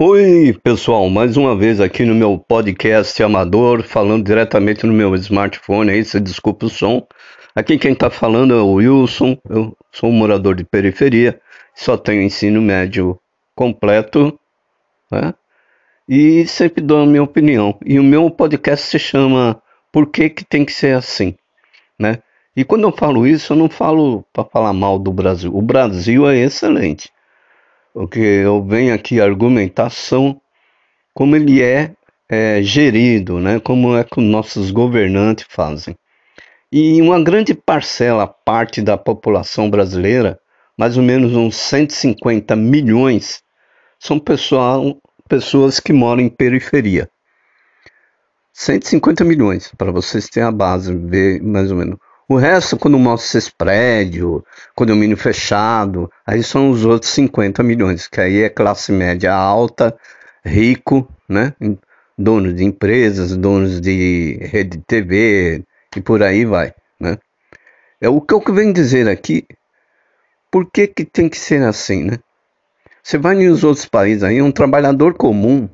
Oi, pessoal, mais uma vez aqui no meu podcast amador, falando diretamente no meu smartphone aí, se desculpa o som. Aqui quem está falando é o Wilson, eu sou um morador de periferia, só tenho ensino médio completo, né? E sempre dou a minha opinião. E o meu podcast se chama Por que, que tem que ser assim, né? E quando eu falo isso, eu não falo para falar mal do Brasil. O Brasil é excelente o que eu venho aqui argumentar são como ele é, é gerido, né? como é que os nossos governantes fazem. E uma grande parcela, parte da população brasileira, mais ou menos uns 150 milhões, são pessoal, pessoas que moram em periferia. 150 milhões, para vocês terem a base, ver mais ou menos. O resto, quando mostra esses prédios, condomínio fechado, aí são os outros 50 milhões, que aí é classe média alta, rico, né? Donos de empresas, donos de rede de TV e por aí vai, né? É o que eu venho dizer aqui, por que, que tem que ser assim, né? Você vai nos outros países aí, um trabalhador comum,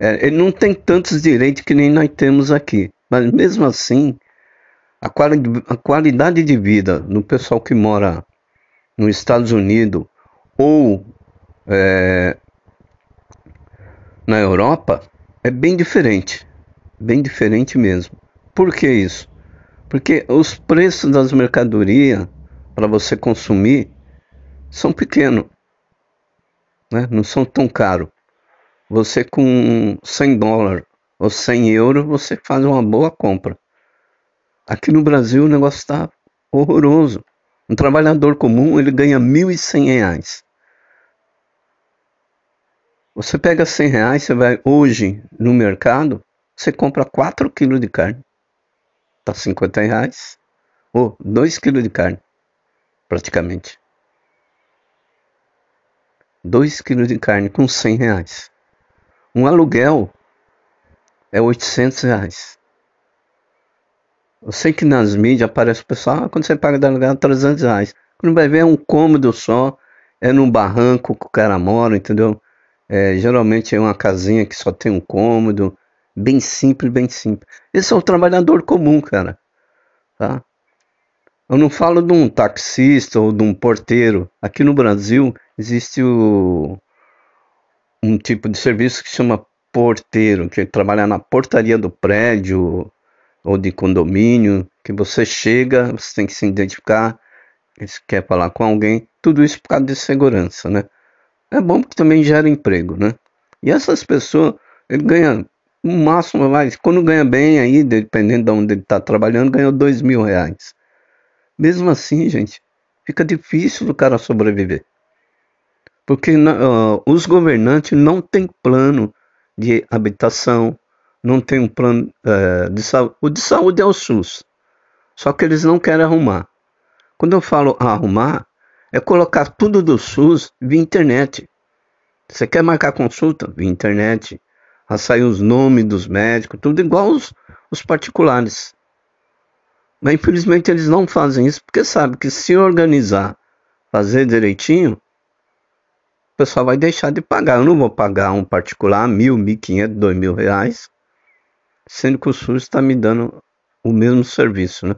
é, ele não tem tantos direitos que nem nós temos aqui, mas mesmo assim, a, quali a qualidade de vida no pessoal que mora nos Estados Unidos ou é, na Europa é bem diferente, bem diferente mesmo. Por que isso? Porque os preços das mercadorias para você consumir são pequenos, né? não são tão caros. Você com 100 dólares ou 100 euros, você faz uma boa compra. Aqui no Brasil o negócio está horroroso. Um trabalhador comum ele ganha R$ 1.100. Você pega 100 reais, você vai hoje no mercado, você compra 4 quilos de carne. Tá 50 reais. Ou 2 quilos de carne, praticamente. 2 quilos de carne com 100 reais. Um aluguel é 800 reais. Eu sei que nas mídias aparece o pessoal, ah, quando você paga de aluguel, 300 reais. Quando vai ver é um cômodo só, é num barranco que o cara mora, entendeu? É, geralmente é uma casinha que só tem um cômodo, bem simples, bem simples. Esse é o trabalhador comum, cara. Tá? Eu não falo de um taxista ou de um porteiro. Aqui no Brasil existe o, um tipo de serviço que chama porteiro, que trabalha na portaria do prédio, ou de condomínio, que você chega, você tem que se identificar, se quer falar com alguém, tudo isso por causa de segurança, né? É bom porque também gera emprego, né? E essas pessoas, ele ganha o máximo, vai, quando ganha bem aí, dependendo de onde ele está trabalhando, ganhou dois mil reais. Mesmo assim, gente, fica difícil do cara sobreviver. Porque uh, os governantes não têm plano de habitação, não tem um plano é, de saúde. O de saúde é o SUS. Só que eles não querem arrumar. Quando eu falo arrumar, é colocar tudo do SUS via internet. Você quer marcar consulta? Via internet. A sair os nomes dos médicos, tudo igual os, os particulares. Mas infelizmente eles não fazem isso porque sabem que se organizar, fazer direitinho, o pessoal vai deixar de pagar. Eu não vou pagar um particular mil, mil quinhentos, dois mil reais sendo que o SUS está me dando o mesmo serviço, né?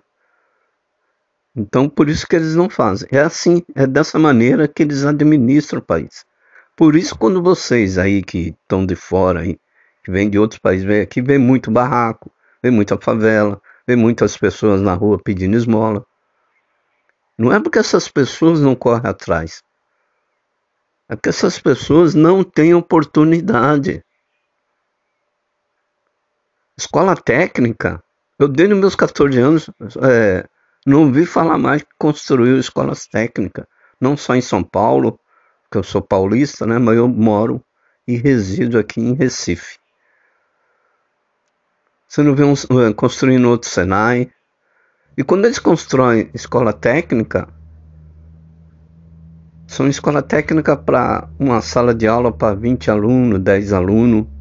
Então, por isso que eles não fazem. É assim, é dessa maneira que eles administram o país. Por isso, quando vocês aí que estão de fora, aí, que vêm de outros países, vêm aqui, vê muito barraco, vê muita favela, vê muitas pessoas na rua pedindo esmola. Não é porque essas pessoas não correm atrás. É porque essas pessoas não têm oportunidade. Escola técnica, eu desde meus 14 anos é, não ouvi falar mais que construiu escolas técnicas, não só em São Paulo, que eu sou paulista, né, mas eu moro e resido aqui em Recife. Você não vê um, é, construindo outro Senai. E quando eles constroem escola técnica, são escola técnica para uma sala de aula para 20 alunos, 10 alunos.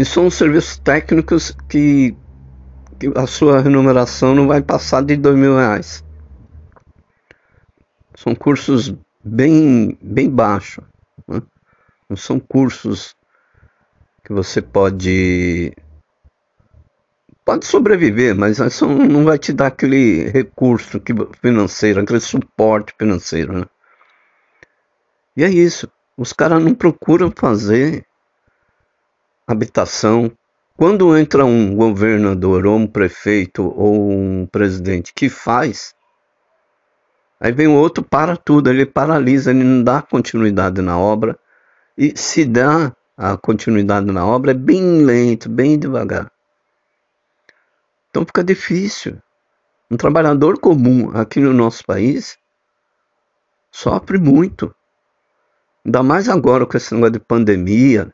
E são serviços técnicos que, que a sua remuneração não vai passar de dois mil reais. São cursos bem, bem baixos. Né? Não são cursos que você pode pode sobreviver, mas não vai te dar aquele recurso financeiro, aquele suporte financeiro, né? E é isso. Os caras não procuram fazer habitação. Quando entra um governador ou um prefeito ou um presidente que faz, aí vem outro para tudo, ele paralisa, ele não dá continuidade na obra. E se dá a continuidade na obra, é bem lento, bem devagar. Então fica difícil. Um trabalhador comum aqui no nosso país sofre muito. Ainda mais agora com esse negócio de pandemia.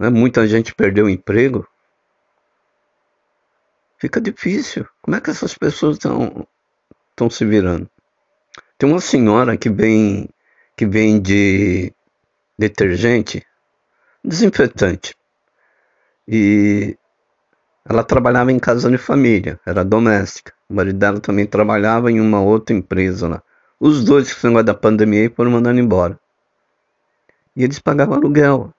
Né? Muita gente perdeu o emprego. Fica difícil. Como é que essas pessoas estão se virando? Tem uma senhora que vem que vende detergente, desinfetante. E ela trabalhava em casa de família, era doméstica. O marido dela também trabalhava em uma outra empresa lá. Os dois, com o da pandemia, foram mandando embora. E eles pagavam aluguel.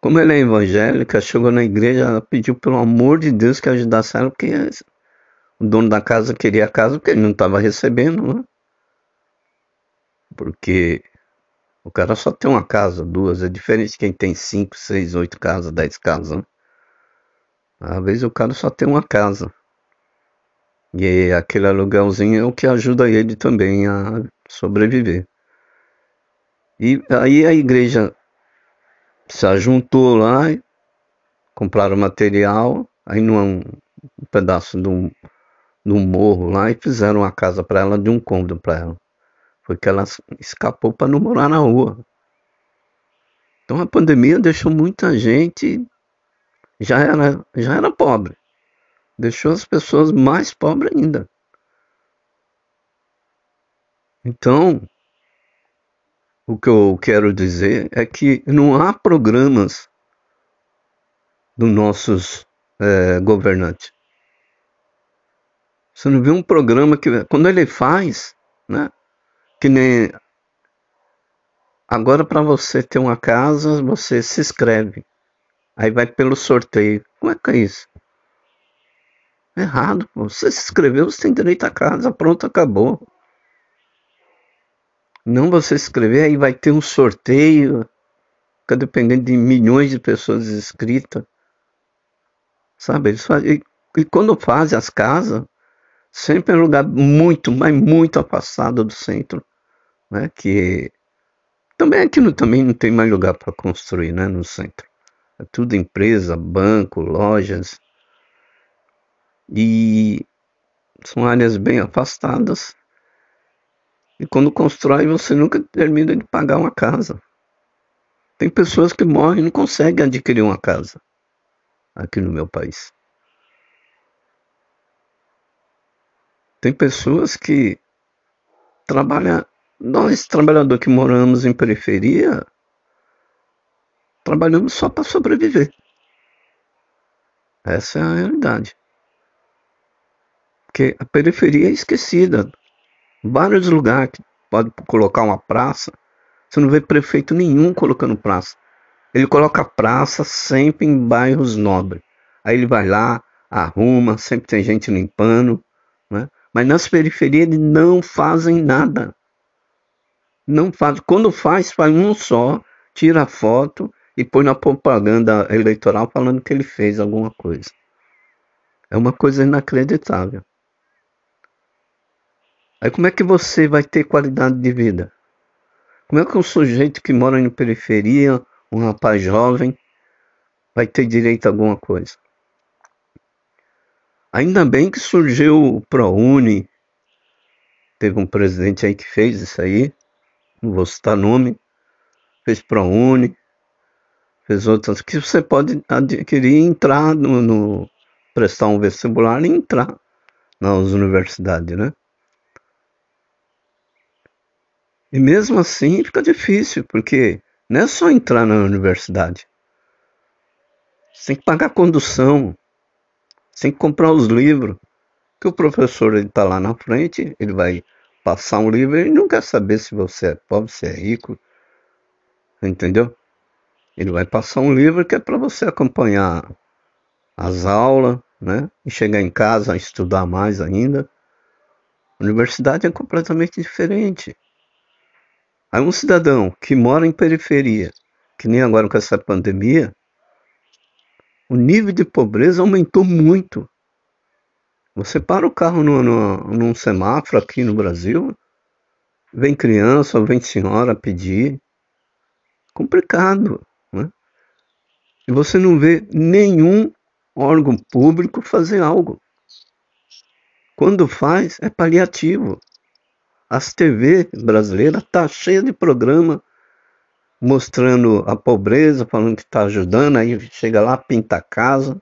Como ela é evangélica, chegou na igreja, ela pediu pelo amor de Deus que ajudasse ela, porque o dono da casa queria a casa, porque ele não estava recebendo, né? Porque o cara só tem uma casa, duas. É diferente de quem tem cinco, seis, oito casas, dez casas. Né? Às vezes o cara só tem uma casa. E aquele aluguelzinho é o que ajuda ele também a sobreviver. E aí a igreja se ajuntou lá, compraram material, aí num um pedaço de um, de um morro lá e fizeram uma casa para ela de um cômodo para ela. Foi que ela escapou para não morar na rua. Então a pandemia deixou muita gente já era, já era pobre. Deixou as pessoas mais pobres ainda. Então, o que eu quero dizer é que não há programas dos nossos é, governantes. Você não vê um programa que, quando ele faz, né? Que nem agora para você ter uma casa, você se inscreve. Aí vai pelo sorteio. Como é que é isso? Errado, pô. Você se inscreveu, você tem direito à casa, pronto, acabou. Não você se inscrever, aí vai ter um sorteio, fica dependendo de milhões de pessoas inscritas. Sabe? E, e quando fazem as casas, sempre é um lugar muito, mas muito afastado do centro né? Que também aqui no, também não tem mais lugar para construir, né? No centro, é tudo empresa, banco, lojas e são áreas bem afastadas. E quando constrói, você nunca termina de pagar uma casa. Tem pessoas que morrem e não conseguem adquirir uma casa aqui no meu país. Tem pessoas que trabalham nós, trabalhadores que moramos em periferia, trabalhamos só para sobreviver. Essa é a realidade. Porque a periferia é esquecida. Vários lugares que pode colocar uma praça, você não vê prefeito nenhum colocando praça. Ele coloca praça sempre em bairros nobres. Aí ele vai lá, arruma, sempre tem gente limpando, né? Mas nas periferias eles não fazem nada. Não faz. Quando faz, faz um só, tira foto e põe na propaganda eleitoral falando que ele fez alguma coisa. É uma coisa inacreditável. Aí como é que você vai ter qualidade de vida? Como é que um sujeito que mora em periferia, um rapaz jovem, vai ter direito a alguma coisa? Ainda bem que surgiu o ProUni, teve um presidente aí que fez isso aí, não vou citar nome, fez ProUni, fez outras, que você pode adquirir e entrar no, no, prestar um vestibular e entrar nas universidades, né? E mesmo assim fica difícil, porque não é só entrar na universidade. Você tem que pagar condução, você tem que comprar os livros, que o professor está lá na frente, ele vai passar um livro, ele não quer saber se você é pobre, se é rico, entendeu? Ele vai passar um livro que é para você acompanhar as aulas, né? E chegar em casa a estudar mais ainda. A universidade é completamente diferente. Aí um cidadão que mora em periferia, que nem agora com essa pandemia, o nível de pobreza aumentou muito. Você para o carro no, no, num semáforo aqui no Brasil, vem criança ou vem senhora pedir. Complicado. Né? E você não vê nenhum órgão público fazer algo. Quando faz, é paliativo. As TV brasileiras tá cheia de programa mostrando a pobreza, falando que está ajudando, aí chega lá, pinta a casa,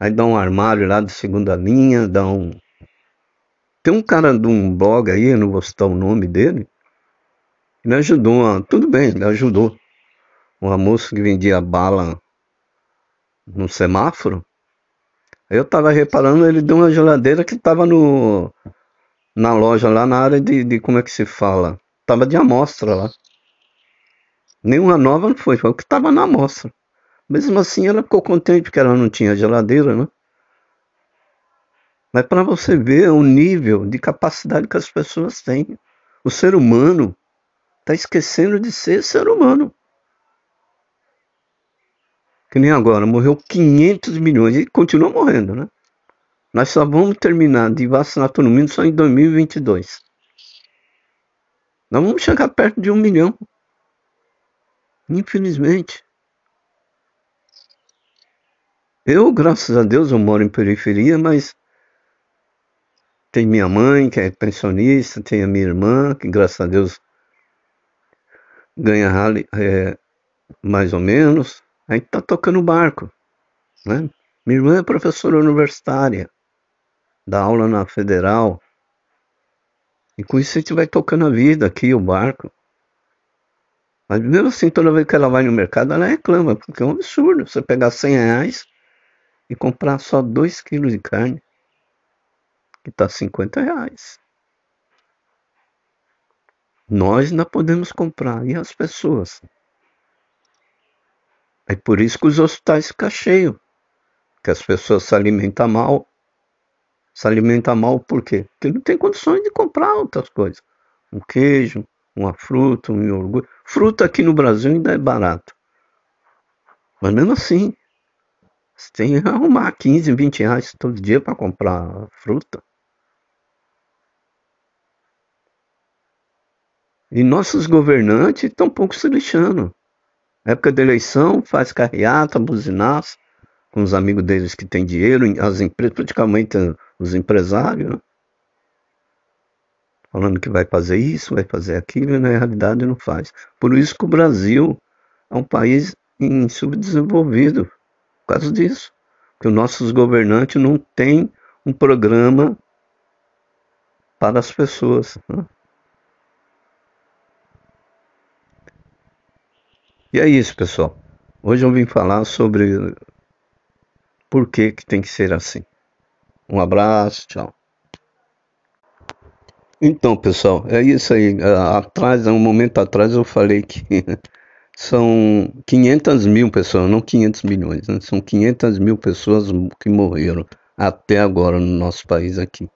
aí dá um armário lá de segunda linha, dá um. Tem um cara de um blog aí, eu não vou citar o nome dele, ele ajudou, tudo bem, ele ajudou. Uma moça que vendia bala no semáforo. Eu tava reparando, ele deu uma geladeira que tava no na loja lá na área de, de como é que se fala? Tava de amostra lá. Nenhuma nova não foi, foi o que tava na amostra. Mesmo assim ela ficou contente porque ela não tinha geladeira, né? Mas para você ver o nível de capacidade que as pessoas têm. O ser humano está esquecendo de ser ser humano. Que nem agora, morreu 500 milhões e continua morrendo, né? Nós só vamos terminar de vacinar todo mundo só em 2022. Nós vamos chegar perto de um milhão. Infelizmente. Eu, graças a Deus, eu moro em periferia, mas tem minha mãe, que é pensionista, tem a minha irmã, que graças a Deus ganha é, mais ou menos. A gente tá tocando barco, né? Minha irmã é professora universitária dá aula na federal. E com isso a gente vai tocando a vida aqui, o barco. Mas mesmo assim, toda vez que ela vai no mercado, ela reclama, porque é um absurdo você pegar 100 reais e comprar só 2 quilos de carne, que está 50 reais. Nós ainda podemos comprar, e as pessoas? É por isso que os hospitais ficam cheios, que as pessoas se alimentam mal, se alimenta mal por quê? Porque não tem condições de comprar outras coisas. Um queijo, uma fruta, um iogurte. Fruta aqui no Brasil ainda é barato. Mas mesmo assim, você tem que arrumar 15, 20 reais todo dia para comprar fruta. E nossos governantes estão um pouco se lixando. época da eleição, faz carreata, buzinaço, com os amigos deles que têm dinheiro, as empresas, praticamente os empresários, né? falando que vai fazer isso, vai fazer aquilo, e na realidade não faz. Por isso que o Brasil é um país em subdesenvolvido, por causa disso. Que os nossos governantes não têm um programa para as pessoas. Né? E é isso, pessoal. Hoje eu vim falar sobre por que, que tem que ser assim. Um abraço, tchau. Então, pessoal, é isso aí. Atrás, um momento atrás, eu falei que são 500 mil pessoas, não 500 milhões, né? são 500 mil pessoas que morreram até agora no nosso país aqui.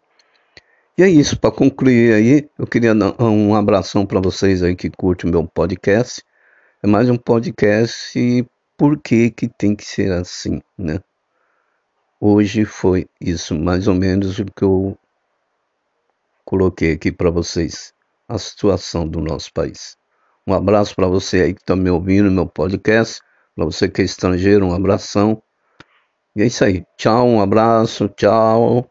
E é isso, para concluir aí, eu queria dar um abração para vocês aí que curtem o meu podcast. É mais um podcast e por que que tem que ser assim, né? Hoje foi isso, mais ou menos o que eu coloquei aqui para vocês, a situação do nosso país. Um abraço para você aí que está me ouvindo no meu podcast, para você que é estrangeiro, um abração. E é isso aí. Tchau, um abraço, tchau.